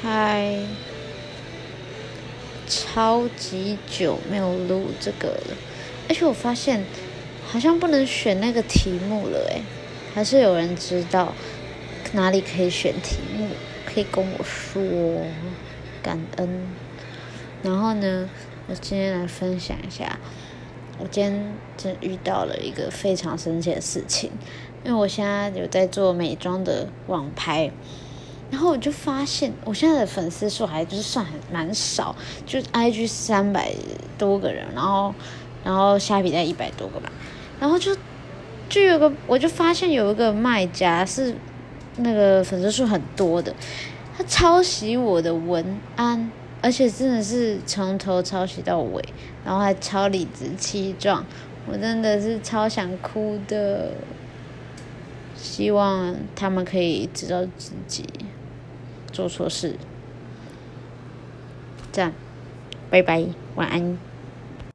嗨，超级久没有录这个了，而且我发现好像不能选那个题目了诶，还是有人知道哪里可以选题目，可以跟我说，感恩。然后呢，我今天来分享一下，我今天真遇到了一个非常神奇的事情，因为我现在有在做美妆的网拍。然后我就发现，我现在的粉丝数还就是算很蛮少，就 I G 三百多个人，然后然后虾皮在一百多个吧，然后就就有个，我就发现有一个卖家是那个粉丝数很多的，他抄袭我的文案，而且真的是从头抄袭到尾，然后还超理直气壮，我真的是超想哭的，希望他们可以知道自己。做错事，这样，拜拜，晚安。